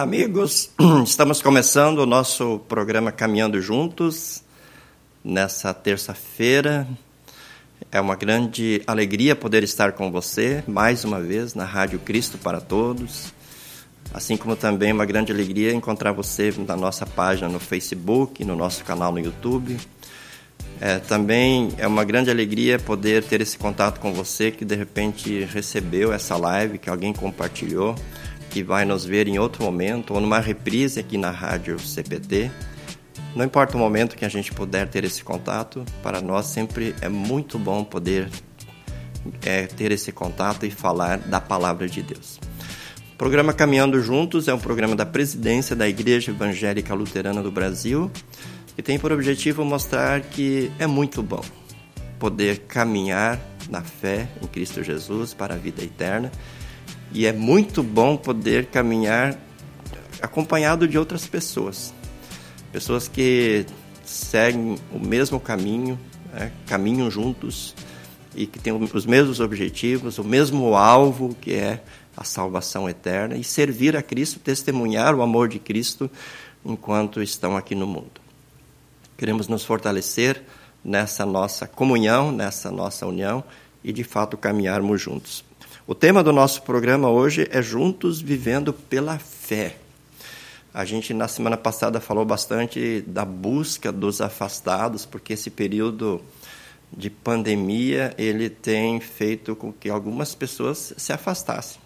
Amigos. Estamos começando o nosso programa Caminhando Juntos nessa terça-feira. É uma grande alegria poder estar com você mais uma vez na Rádio Cristo para Todos. Assim como também uma grande alegria encontrar você na nossa página no Facebook, no nosso canal no YouTube. É, também é uma grande alegria poder ter esse contato com você que de repente recebeu essa live, que alguém compartilhou que vai nos ver em outro momento ou numa reprise aqui na rádio CPT. Não importa o momento que a gente puder ter esse contato, para nós sempre é muito bom poder é, ter esse contato e falar da palavra de Deus. O programa Caminhando Juntos é um programa da presidência da Igreja Evangélica Luterana do Brasil e tem por objetivo mostrar que é muito bom poder caminhar na fé em Cristo Jesus para a vida eterna e é muito bom poder caminhar acompanhado de outras pessoas. Pessoas que seguem o mesmo caminho, né? caminham juntos e que têm os mesmos objetivos, o mesmo alvo, que é a salvação eterna, e servir a Cristo, testemunhar o amor de Cristo enquanto estão aqui no mundo. Queremos nos fortalecer nessa nossa comunhão, nessa nossa união e de fato caminharmos juntos. O tema do nosso programa hoje é Juntos Vivendo pela Fé. A gente, na semana passada, falou bastante da busca dos afastados, porque esse período de pandemia ele tem feito com que algumas pessoas se afastassem.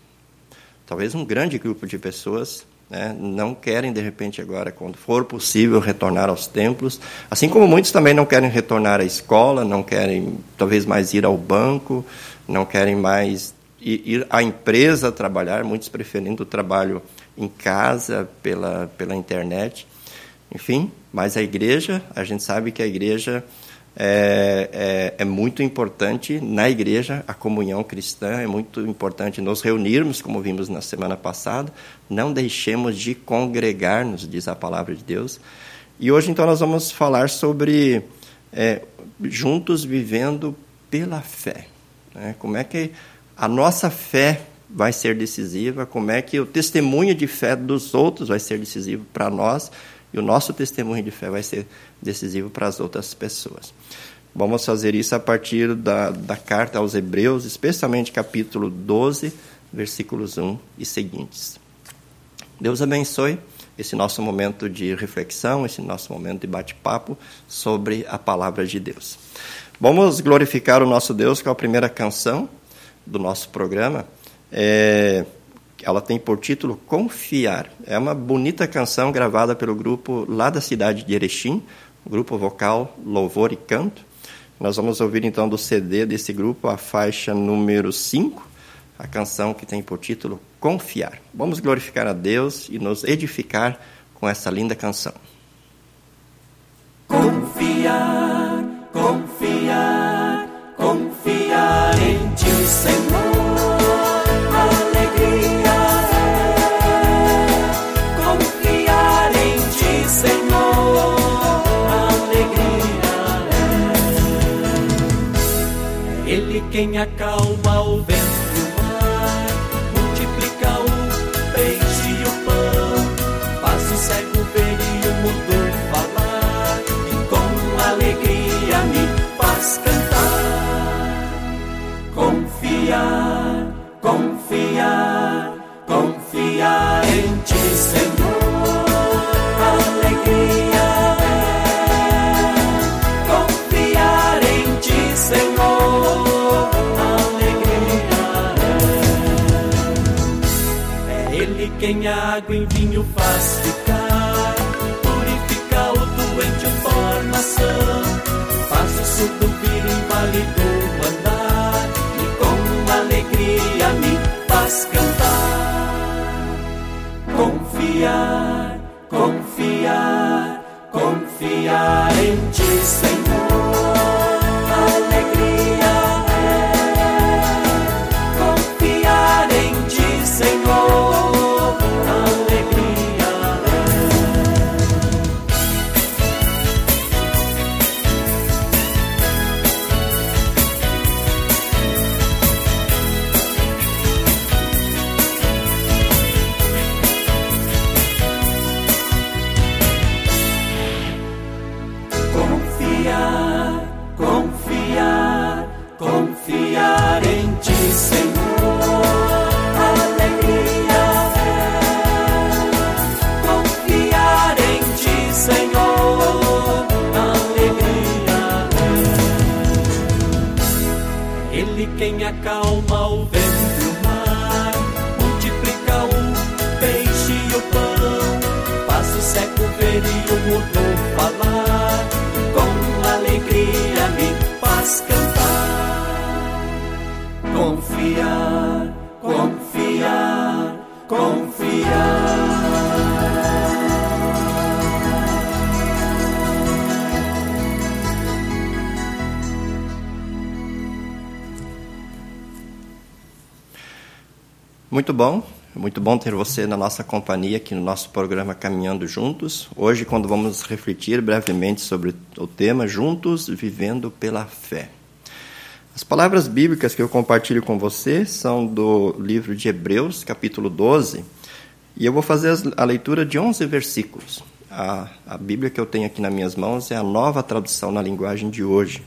Talvez um grande grupo de pessoas né, não querem, de repente, agora, quando for possível, retornar aos templos. Assim como muitos também não querem retornar à escola, não querem, talvez, mais ir ao banco, não querem mais ir à empresa trabalhar, muitos preferindo o trabalho em casa, pela, pela internet. Enfim, mas a igreja, a gente sabe que a igreja é, é, é, muito importante na igreja, a comunhão cristã, é muito importante nos reunirmos, como vimos na semana passada. Não deixemos de congregar-nos, diz a palavra de Deus. E hoje, então, nós vamos falar sobre é, juntos vivendo pela fé. Né? Como é que a nossa fé vai ser decisiva, como é que o testemunho de fé dos outros vai ser decisivo para nós e o nosso testemunho de fé vai ser decisivo para as outras pessoas. Vamos fazer isso a partir da, da carta aos Hebreus, especialmente capítulo 12, versículos 1 e seguintes. Deus abençoe esse nosso momento de reflexão, esse nosso momento de bate-papo sobre a palavra de Deus. Vamos glorificar o nosso Deus com a primeira canção do nosso programa, é, ela tem por título Confiar. É uma bonita canção gravada pelo grupo lá da cidade de Erechim, grupo vocal Louvor e Canto. Nós vamos ouvir então do CD desse grupo a faixa número 5, a canção que tem por título Confiar. Vamos glorificar a Deus e nos edificar com essa linda canção. Confiar, Ele quem confiar Muito bom, muito bom ter você na nossa companhia aqui no nosso programa Caminhando Juntos. Hoje, quando vamos refletir brevemente sobre o tema Juntos Vivendo pela Fé. As palavras bíblicas que eu compartilho com você são do livro de Hebreus, capítulo 12, e eu vou fazer a leitura de 11 versículos. A, a Bíblia que eu tenho aqui nas minhas mãos é a nova tradução na linguagem de hoje.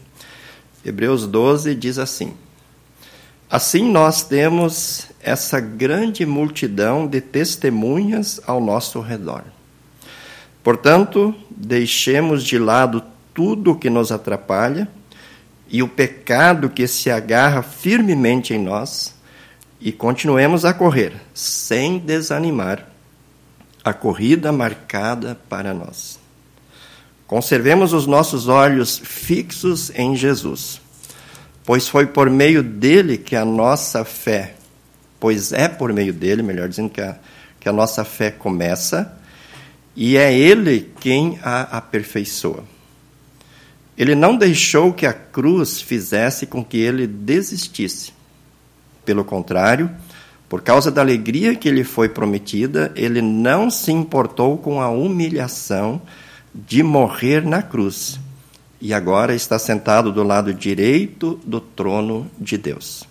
Hebreus 12 diz assim. Assim, nós temos essa grande multidão de testemunhas ao nosso redor. Portanto, deixemos de lado tudo o que nos atrapalha e o pecado que se agarra firmemente em nós e continuemos a correr, sem desanimar, a corrida marcada para nós. Conservemos os nossos olhos fixos em Jesus pois foi por meio dele que a nossa fé, pois é por meio dele, melhor dizendo, que a, que a nossa fé começa, e é ele quem a aperfeiçoa. Ele não deixou que a cruz fizesse com que ele desistisse. Pelo contrário, por causa da alegria que lhe foi prometida, ele não se importou com a humilhação de morrer na cruz e agora está sentado do lado direito do trono de Deus.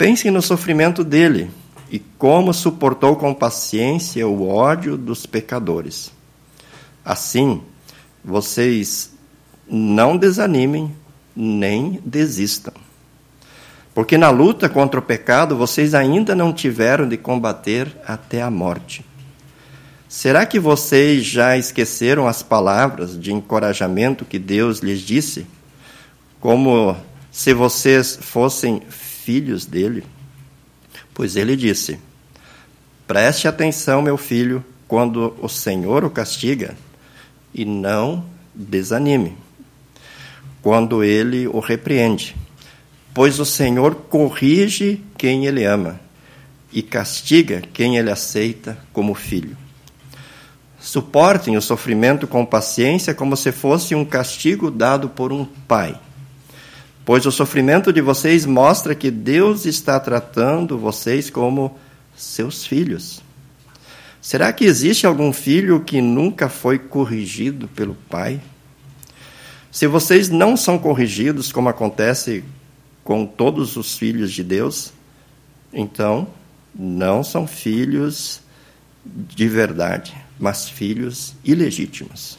Pensem no sofrimento dele e como suportou com paciência o ódio dos pecadores. Assim, vocês não desanimem nem desistam. Porque na luta contra o pecado vocês ainda não tiveram de combater até a morte. Será que vocês já esqueceram as palavras de encorajamento que Deus lhes disse? Como se vocês fossem filhos dele? Pois ele disse: Preste atenção, meu filho, quando o Senhor o castiga, e não desanime quando ele o repreende. Pois o Senhor corrige quem ele ama e castiga quem ele aceita como filho. Suportem o sofrimento com paciência como se fosse um castigo dado por um pai. Pois o sofrimento de vocês mostra que Deus está tratando vocês como seus filhos. Será que existe algum filho que nunca foi corrigido pelo pai? Se vocês não são corrigidos, como acontece com todos os filhos de Deus, então não são filhos de verdade mas filhos ilegítimos.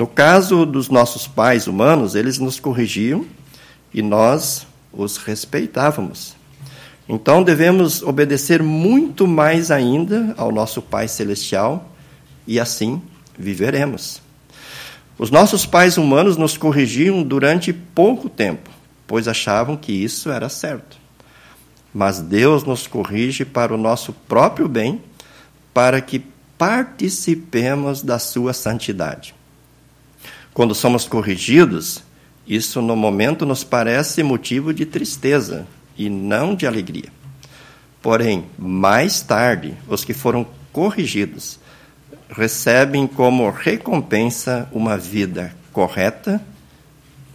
No caso dos nossos pais humanos, eles nos corrigiam e nós os respeitávamos. Então devemos obedecer muito mais ainda ao nosso Pai Celestial e assim viveremos. Os nossos pais humanos nos corrigiam durante pouco tempo, pois achavam que isso era certo. Mas Deus nos corrige para o nosso próprio bem, para que participemos da sua santidade. Quando somos corrigidos, isso no momento nos parece motivo de tristeza e não de alegria. Porém, mais tarde, os que foram corrigidos recebem como recompensa uma vida correta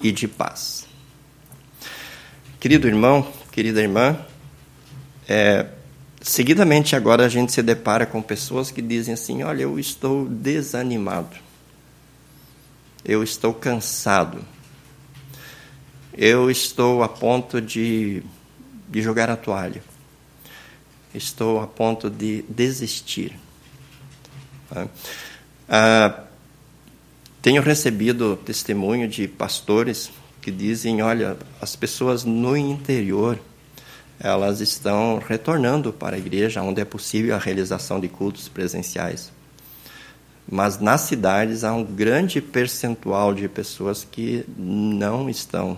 e de paz. Querido irmão, querida irmã, é, Seguidamente, agora a gente se depara com pessoas que dizem assim: Olha, eu estou desanimado, eu estou cansado, eu estou a ponto de, de jogar a toalha, estou a ponto de desistir. Ah, tenho recebido testemunho de pastores que dizem: Olha, as pessoas no interior elas estão retornando para a igreja, onde é possível a realização de cultos presenciais. Mas nas cidades há um grande percentual de pessoas que não estão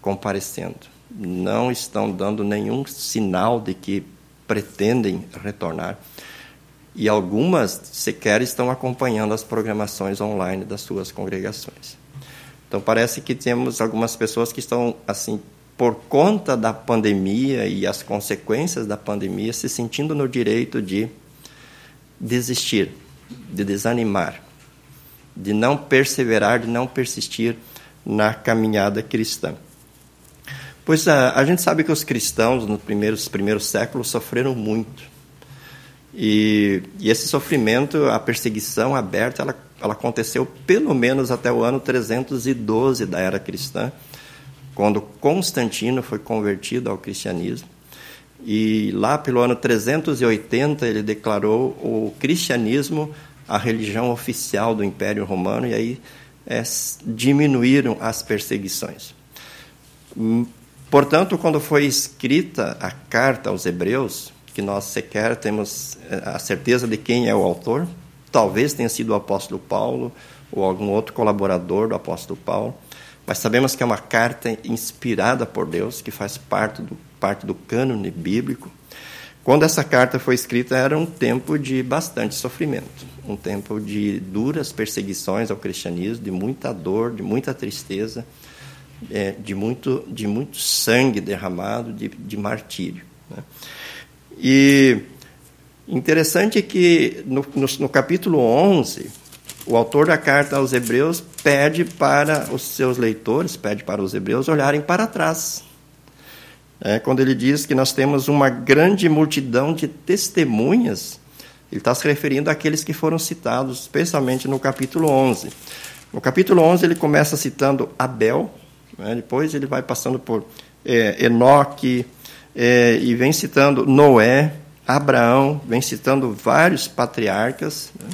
comparecendo. não estão dando nenhum sinal de que pretendem retornar. E algumas sequer estão acompanhando as programações online das suas congregações. Então parece que temos algumas pessoas que estão assim por conta da pandemia e as consequências da pandemia se sentindo no direito de desistir, de desanimar, de não perseverar, de não persistir na caminhada cristã. Pois a, a gente sabe que os cristãos nos primeiros, primeiros séculos sofreram muito. E, e, esse sofrimento, a perseguição aberta, ela, ela aconteceu pelo menos até o ano 312 da era cristã, quando Constantino foi convertido ao cristianismo. E lá pelo ano 380 ele declarou o cristianismo a religião oficial do Império Romano, e aí é, diminuíram as perseguições. Portanto, quando foi escrita a carta aos Hebreus, que nós sequer temos eh, a certeza de quem é o autor, talvez tenha sido o apóstolo Paulo ou algum outro colaborador do apóstolo Paulo, mas sabemos que é uma carta inspirada por Deus, que faz parte do, parte do cânone bíblico. Quando essa carta foi escrita, era um tempo de bastante sofrimento, um tempo de duras perseguições ao cristianismo, de muita dor, de muita tristeza é, de, muito, de muito sangue derramado, de, de martírio. Né? E interessante que no, no, no capítulo 11, o autor da carta aos Hebreus pede para os seus leitores, pede para os Hebreus olharem para trás. É, quando ele diz que nós temos uma grande multidão de testemunhas, ele está se referindo àqueles que foram citados, especialmente no capítulo 11. No capítulo 11, ele começa citando Abel, né? Depois ele vai passando por é, Enoque é, e vem citando Noé, Abraão, vem citando vários patriarcas. Né?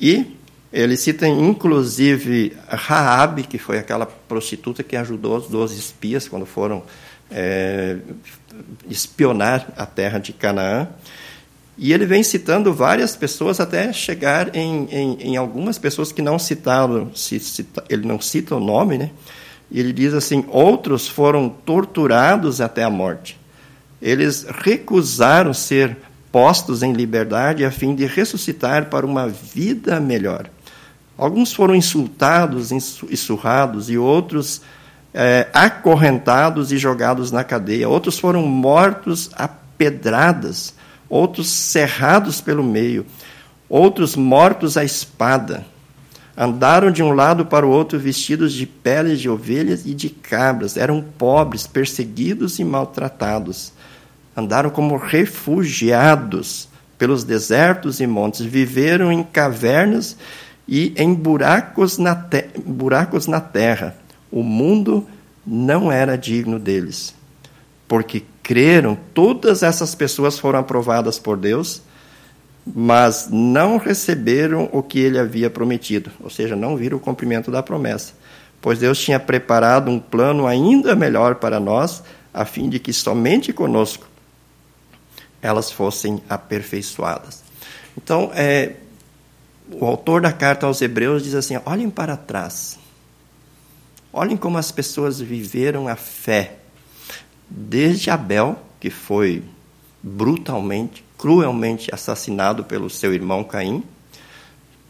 E ele cita inclusive Raabe, que foi aquela prostituta que ajudou os doze espias quando foram é, espionar a terra de Canaã. E ele vem citando várias pessoas até chegar em, em, em algumas pessoas que não citaram, se, cita, ele não cita o nome, né? Ele diz assim: outros foram torturados até a morte. Eles recusaram ser postos em liberdade a fim de ressuscitar para uma vida melhor. Alguns foram insultados e surrados, e outros é, acorrentados e jogados na cadeia. Outros foram mortos a pedradas, outros cerrados pelo meio, outros mortos à espada. Andaram de um lado para o outro vestidos de peles de ovelhas e de cabras. Eram pobres, perseguidos e maltratados. Andaram como refugiados pelos desertos e montes. Viveram em cavernas e em buracos na, buracos na terra. O mundo não era digno deles. Porque creram, todas essas pessoas foram aprovadas por Deus mas não receberam o que ele havia prometido, ou seja, não viram o cumprimento da promessa, pois Deus tinha preparado um plano ainda melhor para nós, a fim de que somente conosco elas fossem aperfeiçoadas. Então, é, o autor da carta aos Hebreus diz assim: olhem para trás, olhem como as pessoas viveram a fé, desde Abel, que foi brutalmente cruelmente assassinado pelo seu irmão Caim,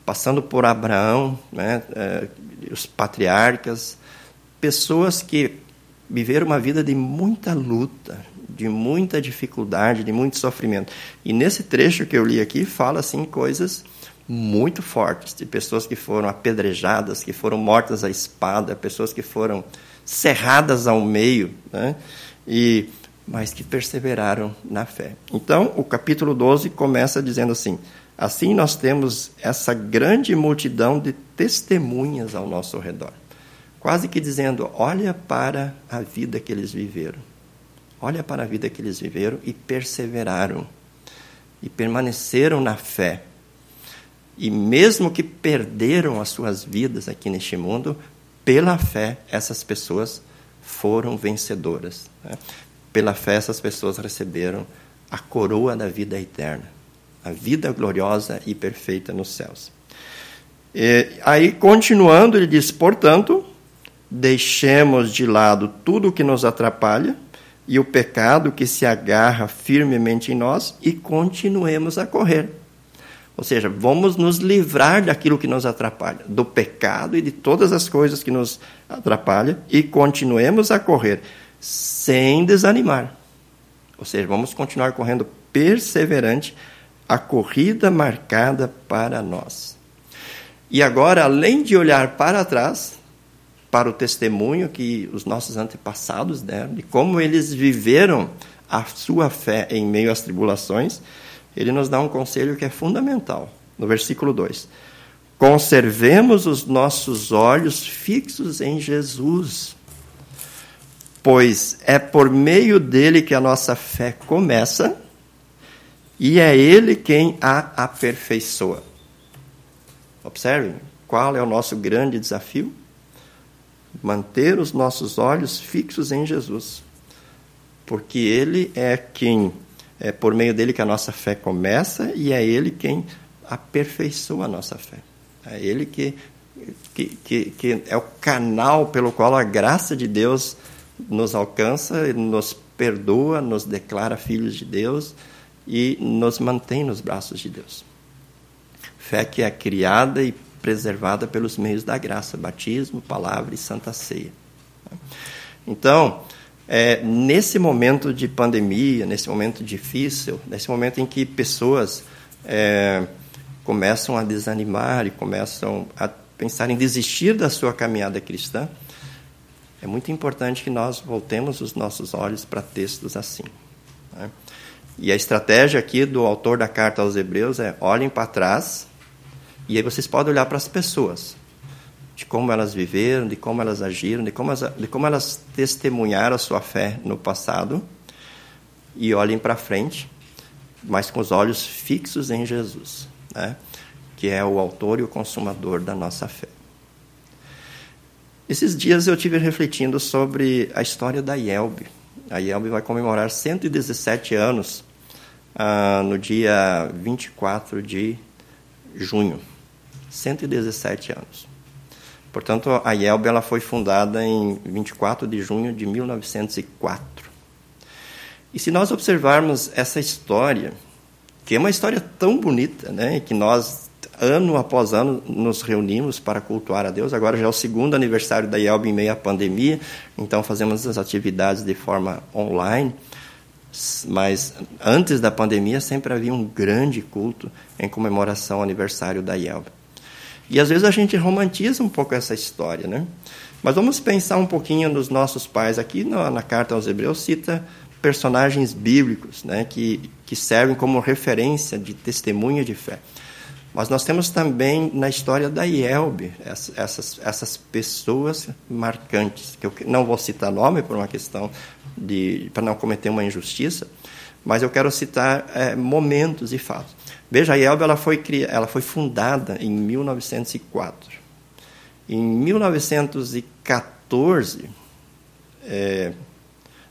passando por Abraão, né, é, os patriarcas, pessoas que viveram uma vida de muita luta, de muita dificuldade, de muito sofrimento. E nesse trecho que eu li aqui fala assim coisas muito fortes de pessoas que foram apedrejadas, que foram mortas à espada, pessoas que foram cerradas ao meio, né? E mas que perseveraram na fé. Então, o capítulo 12 começa dizendo assim: Assim nós temos essa grande multidão de testemunhas ao nosso redor. Quase que dizendo: olha para a vida que eles viveram. Olha para a vida que eles viveram e perseveraram. E permaneceram na fé. E mesmo que perderam as suas vidas aqui neste mundo, pela fé, essas pessoas foram vencedoras. Né? Pela fé, essas pessoas receberam a coroa da vida eterna, a vida gloriosa e perfeita nos céus. E, aí, continuando, ele diz: portanto, deixemos de lado tudo o que nos atrapalha e o pecado que se agarra firmemente em nós e continuemos a correr. Ou seja, vamos nos livrar daquilo que nos atrapalha, do pecado e de todas as coisas que nos atrapalham e continuemos a correr sem desanimar. Ou seja, vamos continuar correndo perseverante a corrida marcada para nós. E agora, além de olhar para trás, para o testemunho que os nossos antepassados deram, de como eles viveram a sua fé em meio às tribulações, ele nos dá um conselho que é fundamental, no versículo 2. Conservemos os nossos olhos fixos em Jesus, pois é por meio dele que a nossa fé começa e é ele quem a aperfeiçoa. Observem qual é o nosso grande desafio manter os nossos olhos fixos em Jesus, porque Ele é quem, é por meio dele que a nossa fé começa e é Ele quem aperfeiçoa a nossa fé. É Ele que, que, que, que é o canal pelo qual a graça de Deus nos alcança, nos perdoa, nos declara filhos de Deus e nos mantém nos braços de Deus. Fé que é criada e preservada pelos meios da graça, batismo, palavra e santa ceia. Então, é, nesse momento de pandemia, nesse momento difícil, nesse momento em que pessoas é, começam a desanimar e começam a pensar em desistir da sua caminhada cristã, é muito importante que nós voltemos os nossos olhos para textos assim. Né? E a estratégia aqui do autor da carta aos Hebreus é: olhem para trás e aí vocês podem olhar para as pessoas, de como elas viveram, de como elas agiram, de como elas, de como elas testemunharam a sua fé no passado, e olhem para frente, mas com os olhos fixos em Jesus, né? que é o autor e o consumador da nossa fé. Esses dias eu tive refletindo sobre a história da IELB. A IELB vai comemorar 117 anos ah, no dia 24 de junho. 117 anos. Portanto, a IELB ela foi fundada em 24 de junho de 1904. E se nós observarmos essa história, que é uma história tão bonita, né, que nós ano após ano nos reunimos para cultuar a Deus. Agora já é o segundo aniversário da IELB em meio à pandemia, então fazemos as atividades de forma online. Mas antes da pandemia sempre havia um grande culto em comemoração ao aniversário da IELB. E às vezes a gente romantiza um pouco essa história, né? Mas vamos pensar um pouquinho nos nossos pais. Aqui na, na carta aos Hebreus cita personagens bíblicos, né, que, que servem como referência de testemunha de fé. Mas nós temos também na história da Ielbe essas, essas pessoas marcantes, que eu não vou citar nome por uma questão de para não cometer uma injustiça, mas eu quero citar é, momentos e fatos. Veja, a IELB ela foi, ela foi fundada em 1904. Em 1914, é,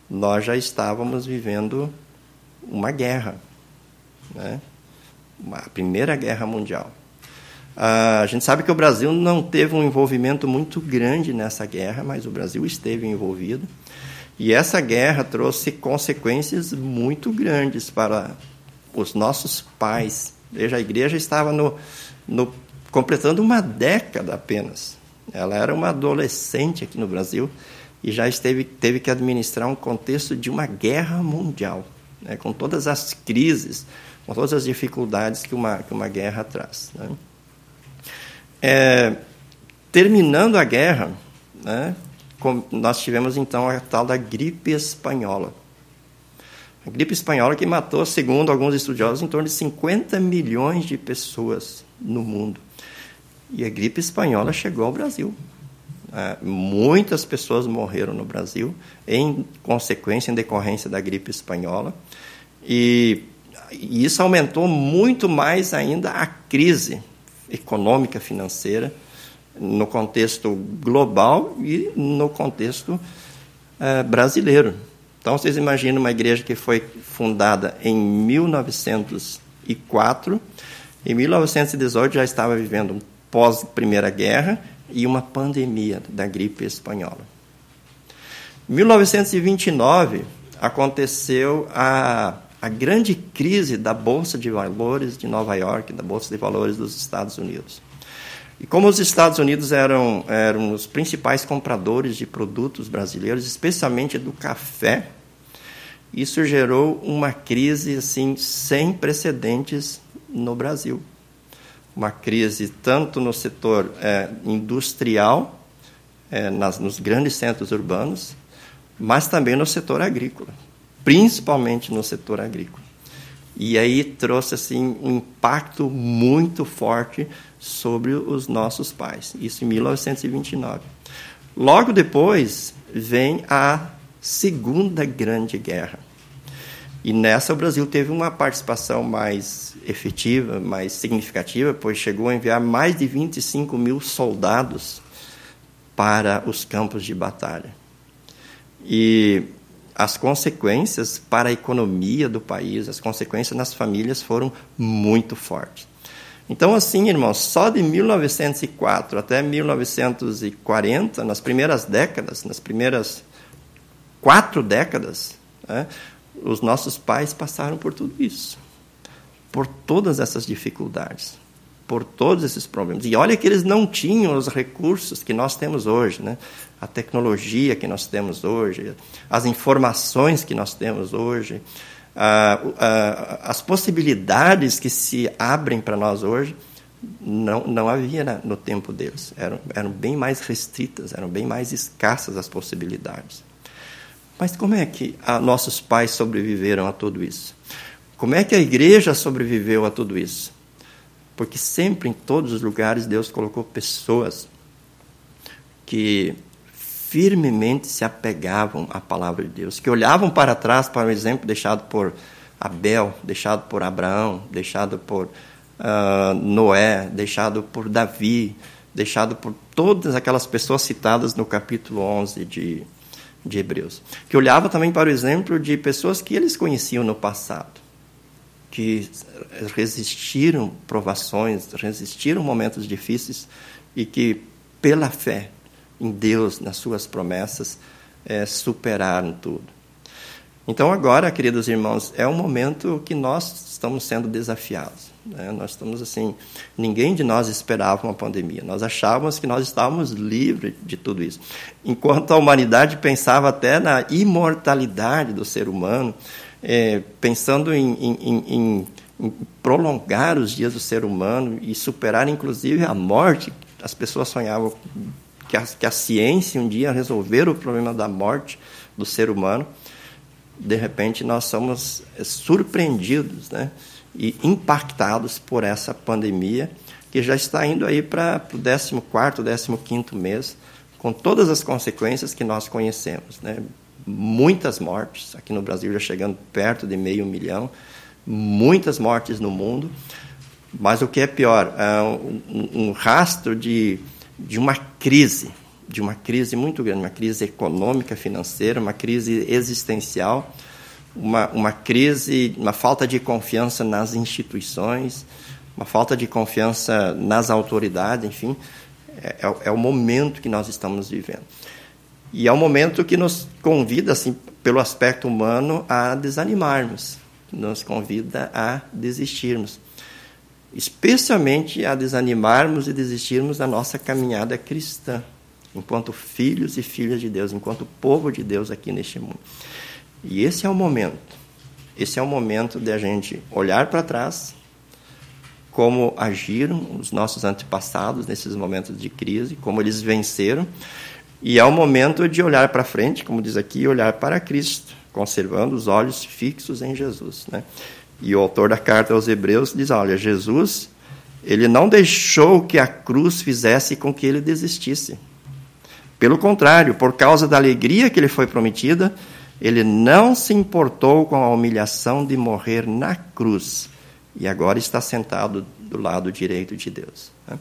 nós já estávamos vivendo uma guerra, né? a Primeira Guerra Mundial. Ah, a gente sabe que o Brasil não teve um envolvimento muito grande nessa guerra, mas o Brasil esteve envolvido. E essa guerra trouxe consequências muito grandes para os nossos pais. Veja, a igreja estava no, no, completando uma década apenas. Ela era uma adolescente aqui no Brasil e já esteve, teve que administrar um contexto de uma guerra mundial, né, com todas as crises, com todas as dificuldades que uma, que uma guerra traz. Né. É, terminando a guerra, né, nós tivemos então a tal da gripe espanhola. A gripe espanhola que matou, segundo alguns estudiosos, em torno de 50 milhões de pessoas no mundo. E a gripe espanhola chegou ao Brasil. É, muitas pessoas morreram no Brasil em consequência, em decorrência da gripe espanhola. E, e isso aumentou muito mais ainda a crise econômica, financeira no contexto global e no contexto é, brasileiro. Então, vocês imaginam uma igreja que foi fundada em 1904, em 1918 já estava vivendo pós-Primeira Guerra, e uma pandemia da gripe espanhola. Em 1929 aconteceu a, a grande crise da Bolsa de Valores de Nova York, da Bolsa de Valores dos Estados Unidos. E como os Estados Unidos eram, eram os principais compradores de produtos brasileiros, especialmente do café, isso gerou uma crise assim sem precedentes no Brasil. Uma crise tanto no setor é, industrial, é, nas, nos grandes centros urbanos, mas também no setor agrícola, principalmente no setor agrícola. E aí trouxe assim um impacto muito forte sobre os nossos pais. Isso em 1929. Logo depois vem a Segunda Grande Guerra. E nessa o Brasil teve uma participação mais efetiva, mais significativa, pois chegou a enviar mais de 25 mil soldados para os campos de batalha. E as consequências para a economia do país, as consequências nas famílias foram muito fortes. Então, assim, irmãos, só de 1904 até 1940, nas primeiras décadas, nas primeiras quatro décadas, né, os nossos pais passaram por tudo isso, por todas essas dificuldades, por todos esses problemas. E olha que eles não tinham os recursos que nós temos hoje, né? a tecnologia que nós temos hoje, as informações que nós temos hoje as possibilidades que se abrem para nós hoje não, não havia no tempo deles. Eram, eram bem mais restritas, eram bem mais escassas as possibilidades. Mas como é que a, nossos pais sobreviveram a tudo isso? Como é que a igreja sobreviveu a tudo isso? Porque sempre, em todos os lugares, Deus colocou pessoas que firmemente se apegavam à palavra de Deus, que olhavam para trás para o exemplo deixado por Abel, deixado por Abraão, deixado por uh, Noé, deixado por Davi, deixado por todas aquelas pessoas citadas no capítulo 11 de, de Hebreus. Que olhava também para o exemplo de pessoas que eles conheciam no passado, que resistiram provações, resistiram momentos difíceis e que, pela fé, em Deus, nas suas promessas, é, superaram tudo. Então, agora, queridos irmãos, é um momento que nós estamos sendo desafiados. Né? Nós estamos assim, ninguém de nós esperava uma pandemia. Nós achávamos que nós estávamos livres de tudo isso. Enquanto a humanidade pensava até na imortalidade do ser humano, é, pensando em, em, em, em prolongar os dias do ser humano e superar, inclusive, a morte, as pessoas sonhavam que a, que a ciência um dia resolver o problema da morte do ser humano, de repente nós somos eh, surpreendidos né, e impactados por essa pandemia que já está indo aí para o 14º, 15º mês, com todas as consequências que nós conhecemos. Né? Muitas mortes, aqui no Brasil já chegando perto de meio milhão, muitas mortes no mundo, mas o que é pior, é um, um rastro de de uma crise, de uma crise muito grande, uma crise econômica, financeira, uma crise existencial, uma, uma crise, uma falta de confiança nas instituições, uma falta de confiança nas autoridades, enfim, é, é, é o momento que nós estamos vivendo. E é um momento que nos convida, assim, pelo aspecto humano, a desanimarmos, nos convida a desistirmos especialmente a desanimarmos e desistirmos da nossa caminhada cristã, enquanto filhos e filhas de Deus, enquanto povo de Deus aqui neste mundo. E esse é o momento. Esse é o momento de a gente olhar para trás, como agiram os nossos antepassados nesses momentos de crise, como eles venceram, e é o momento de olhar para frente, como diz aqui, olhar para Cristo, conservando os olhos fixos em Jesus, né? E o autor da carta aos Hebreus diz: olha, Jesus, ele não deixou que a cruz fizesse com que ele desistisse. Pelo contrário, por causa da alegria que lhe foi prometida, ele não se importou com a humilhação de morrer na cruz. E agora está sentado do lado direito de Deus. Né?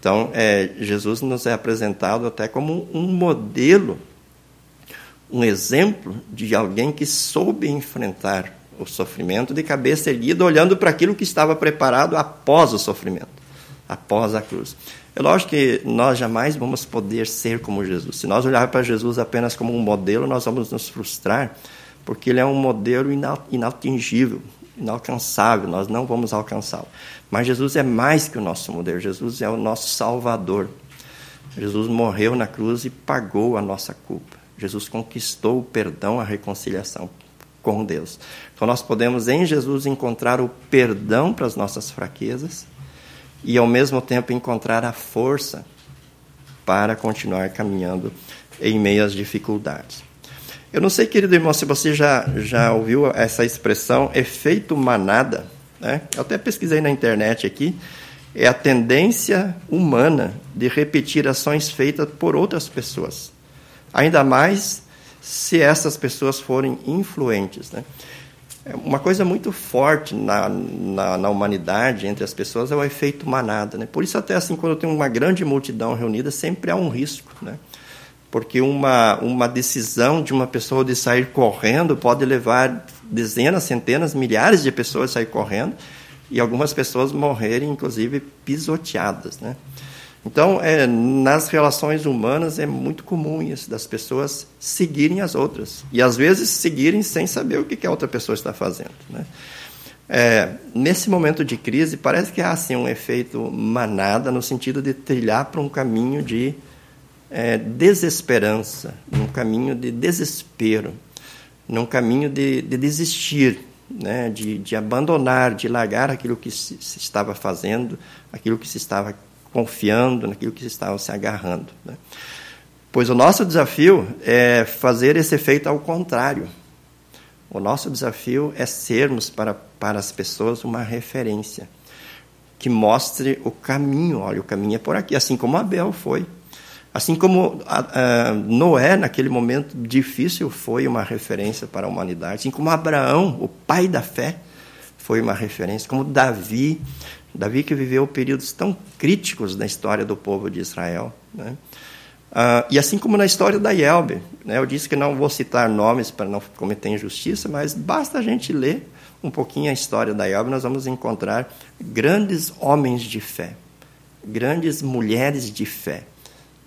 Então, é, Jesus nos é apresentado até como um modelo, um exemplo de alguém que soube enfrentar o sofrimento de cabeça erguida, olhando para aquilo que estava preparado após o sofrimento. após a cruz. É lógico que nós jamais vamos poder ser como Jesus. Se nós olharmos para Jesus apenas como um modelo, nós vamos nos frustrar, porque ele é um modelo inatingível, inalcançável, nós não vamos alcançá-lo. Mas Jesus é mais que o nosso modelo, Jesus é o nosso Salvador. Jesus morreu na cruz e pagou a nossa culpa. Jesus conquistou o perdão, a reconciliação com Deus. Então nós podemos em Jesus encontrar o perdão para as nossas fraquezas e ao mesmo tempo encontrar a força para continuar caminhando em meio às dificuldades. Eu não sei, querido irmão, se você já, já ouviu essa expressão efeito manada. Né? Eu até pesquisei na internet aqui. É a tendência humana de repetir ações feitas por outras pessoas. Ainda mais se essas pessoas forem influentes. Né? É uma coisa muito forte na, na, na, humanidade, entre as pessoas, é o efeito manada. Né? Por isso, até assim, quando tem uma grande multidão reunida, sempre há um risco. Né? Porque uma, uma decisão de uma pessoa de sair correndo pode levar dezenas, centenas, milhares de pessoas a sair correndo e algumas pessoas morrerem, inclusive, pisoteadas. Né? Então, é, nas relações humanas é muito comum isso, das pessoas seguirem as outras. E às vezes seguirem sem saber o que, que a outra pessoa está fazendo. Né? É, nesse momento de crise, parece que há assim, um efeito manada no sentido de trilhar para um caminho de é, desesperança, um caminho de desespero, num caminho de, de desistir, né? de, de abandonar, de largar aquilo que se, se estava fazendo, aquilo que se estava confiando naquilo que estavam se agarrando. Né? Pois o nosso desafio é fazer esse efeito ao contrário. O nosso desafio é sermos para, para as pessoas uma referência que mostre o caminho. Olha, o caminho é por aqui, assim como Abel foi. Assim como a, a Noé, naquele momento difícil, foi uma referência para a humanidade. Assim como Abraão, o pai da fé, foi uma referência. Como Davi, Davi que viveu períodos tão críticos na história do povo de Israel. Né? Ah, e assim como na história da Yelbe, né? eu disse que não vou citar nomes para não cometer injustiça, mas basta a gente ler um pouquinho a história da Yelbe, nós vamos encontrar grandes homens de fé, grandes mulheres de fé,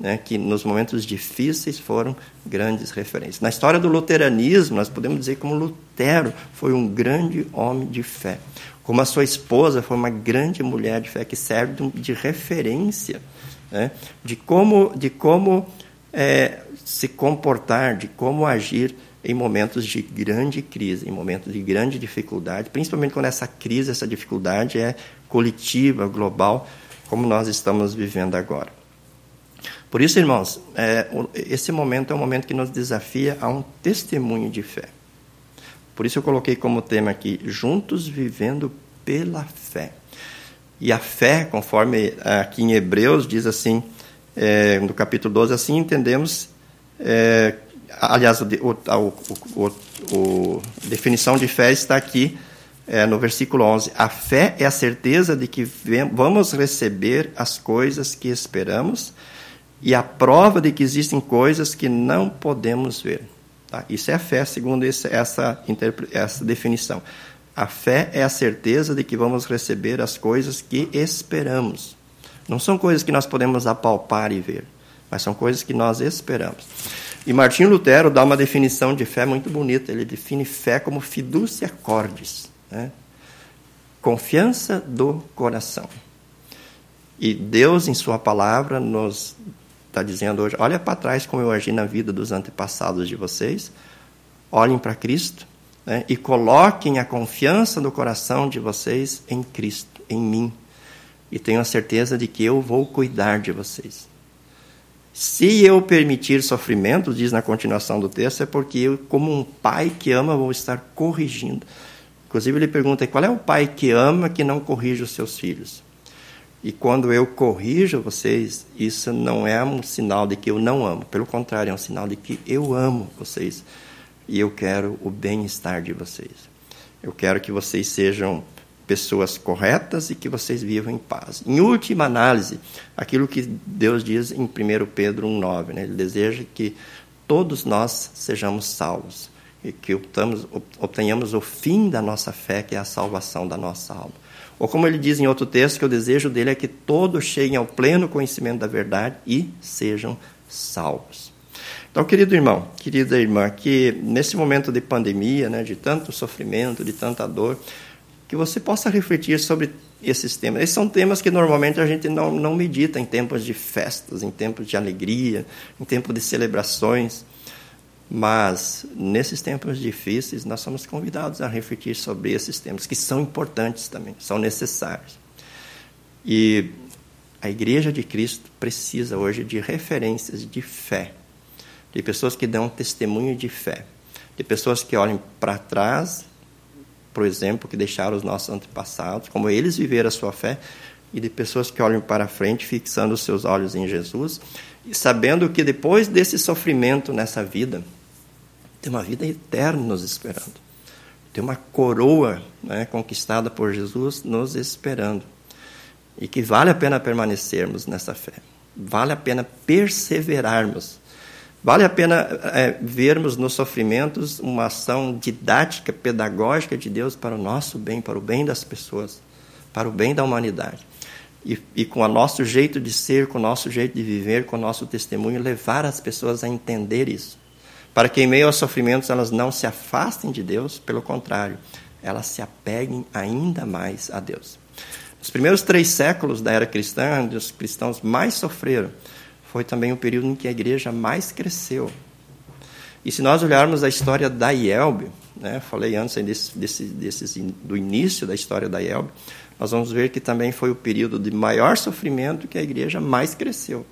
né? que nos momentos difíceis foram grandes referências. Na história do luteranismo, nós podemos dizer como Lutero foi um grande homem de fé como a sua esposa foi uma grande mulher de fé que serve de referência né? de como, de como é, se comportar, de como agir em momentos de grande crise, em momentos de grande dificuldade, principalmente quando essa crise, essa dificuldade é coletiva, global, como nós estamos vivendo agora. Por isso, irmãos, é, esse momento é um momento que nos desafia a um testemunho de fé. Por isso eu coloquei como tema aqui, juntos vivendo pela fé. E a fé, conforme aqui em Hebreus diz assim, é, no capítulo 12, assim entendemos, é, aliás, a definição de fé está aqui é, no versículo 11. A fé é a certeza de que vamos receber as coisas que esperamos e a prova de que existem coisas que não podemos ver. Tá? Isso é a fé, segundo essa, essa, essa definição. A fé é a certeza de que vamos receber as coisas que esperamos. Não são coisas que nós podemos apalpar e ver, mas são coisas que nós esperamos. E Martinho Lutero dá uma definição de fé muito bonita. Ele define fé como fiducia cordis, né? confiança do coração. E Deus, em Sua palavra, nos está dizendo hoje: olha para trás como eu agi na vida dos antepassados de vocês, olhem para Cristo né, e coloquem a confiança no coração de vocês em Cristo, em mim, e tenham a certeza de que eu vou cuidar de vocês. Se eu permitir sofrimento, diz na continuação do texto, é porque eu, como um pai que ama, vou estar corrigindo. Inclusive, ele pergunta: qual é o pai que ama que não corrige os seus filhos? E quando eu corrijo vocês, isso não é um sinal de que eu não amo. Pelo contrário, é um sinal de que eu amo vocês. E eu quero o bem-estar de vocês. Eu quero que vocês sejam pessoas corretas e que vocês vivam em paz. Em última análise, aquilo que Deus diz em 1 Pedro 1,9, né? Ele deseja que todos nós sejamos salvos e que obtenhamos o fim da nossa fé, que é a salvação da nossa alma. Ou como ele diz em outro texto, que o desejo dele é que todos cheguem ao pleno conhecimento da verdade e sejam salvos. Então, querido irmão, querida irmã, que nesse momento de pandemia, né, de tanto sofrimento, de tanta dor, que você possa refletir sobre esses temas. Esses são temas que normalmente a gente não, não medita em tempos de festas, em tempos de alegria, em tempos de celebrações. Mas, nesses tempos difíceis, nós somos convidados a refletir sobre esses temas, que são importantes também, são necessários. E a Igreja de Cristo precisa hoje de referências de fé, de pessoas que dão testemunho de fé, de pessoas que olhem para trás, por exemplo, que deixaram os nossos antepassados, como eles viveram a sua fé, e de pessoas que olhem para frente, fixando os seus olhos em Jesus, e sabendo que depois desse sofrimento nessa vida, tem uma vida eterna nos esperando. Tem uma coroa né, conquistada por Jesus nos esperando. E que vale a pena permanecermos nessa fé. Vale a pena perseverarmos. Vale a pena é, vermos nos sofrimentos uma ação didática, pedagógica de Deus para o nosso bem, para o bem das pessoas, para o bem da humanidade. E, e, com o nosso jeito de ser, com o nosso jeito de viver, com o nosso testemunho, levar as pessoas a entender isso para que em meio aos sofrimentos elas não se afastem de Deus, pelo contrário, elas se apeguem ainda mais a Deus. Nos primeiros três séculos da era cristã, onde os cristãos mais sofreram, foi também o período em que a igreja mais cresceu. E se nós olharmos a história da IELB, né, falei antes desse, desse, desse, do início da história da IELB, nós vamos ver que também foi o período de maior sofrimento que a igreja mais cresceu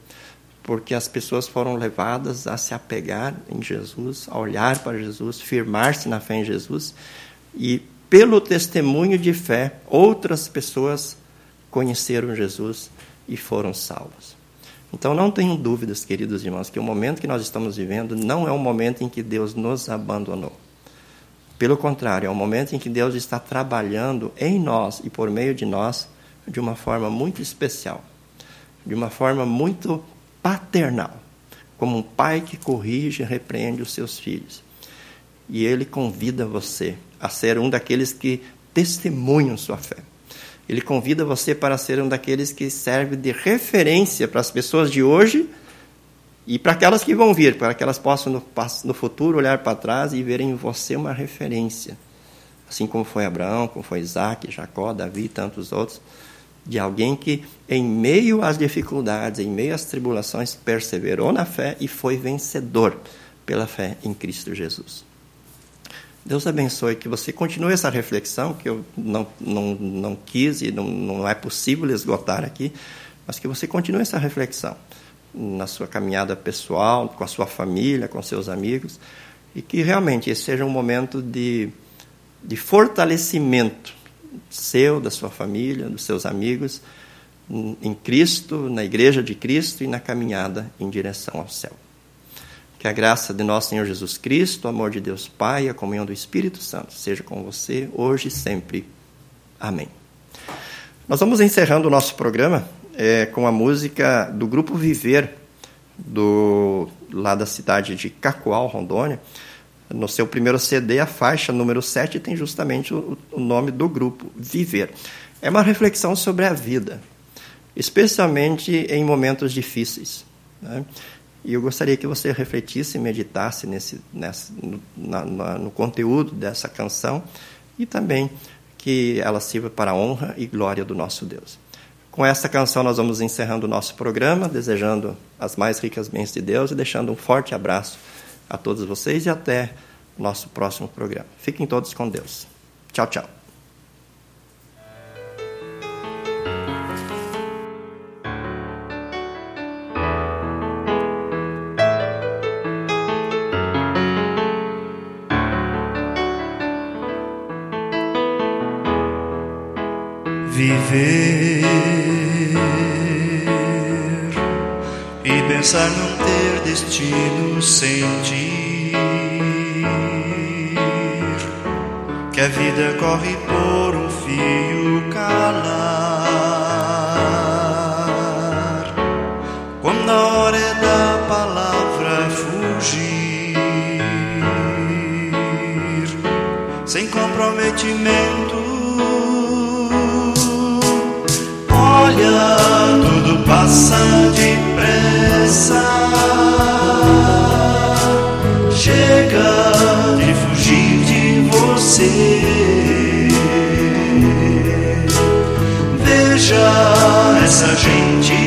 porque as pessoas foram levadas a se apegar em Jesus, a olhar para Jesus, firmar-se na fé em Jesus, e pelo testemunho de fé, outras pessoas conheceram Jesus e foram salvas. Então não tenham dúvidas, queridos irmãos, que o momento que nós estamos vivendo não é um momento em que Deus nos abandonou. Pelo contrário, é um momento em que Deus está trabalhando em nós e por meio de nós de uma forma muito especial, de uma forma muito paternal, como um pai que corrige e repreende os seus filhos. E ele convida você a ser um daqueles que testemunham sua fé. Ele convida você para ser um daqueles que serve de referência para as pessoas de hoje e para aquelas que vão vir, para que elas possam no, no futuro olhar para trás e verem em você uma referência. Assim como foi Abraão, como foi Isaac, Jacó, Davi e tantos outros de alguém que, em meio às dificuldades, em meio às tribulações, perseverou na fé e foi vencedor pela fé em Cristo Jesus. Deus abençoe que você continue essa reflexão, que eu não, não, não quis e não, não é possível esgotar aqui, mas que você continue essa reflexão na sua caminhada pessoal, com a sua família, com seus amigos, e que realmente esse seja um momento de, de fortalecimento seu, da sua família, dos seus amigos, em Cristo, na igreja de Cristo e na caminhada em direção ao céu. Que a graça de nosso Senhor Jesus Cristo, o amor de Deus Pai e a comunhão do Espírito Santo seja com você hoje e sempre. Amém. Nós vamos encerrando o nosso programa é, com a música do grupo Viver, do, lá da cidade de Cacoal, Rondônia. No seu primeiro CD, a faixa número 7 tem justamente o, o nome do grupo, Viver. É uma reflexão sobre a vida, especialmente em momentos difíceis. Né? E eu gostaria que você refletisse e meditasse nesse, nessa, no, na, no conteúdo dessa canção e também que ela sirva para a honra e glória do nosso Deus. Com essa canção, nós vamos encerrando o nosso programa, desejando as mais ricas bênçãos de Deus e deixando um forte abraço a todos vocês e até nosso próximo programa. Fiquem todos com Deus. Tchau, tchau. Viver e pensar ter destino sentir que a vida corre por um fio calar. Quando a hora é da palavra fugir, sem comprometimento. Olha, tudo passa depressa. Veja essa gente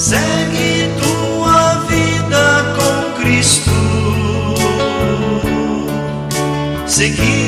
Segue tua vida com Cristo. Seguir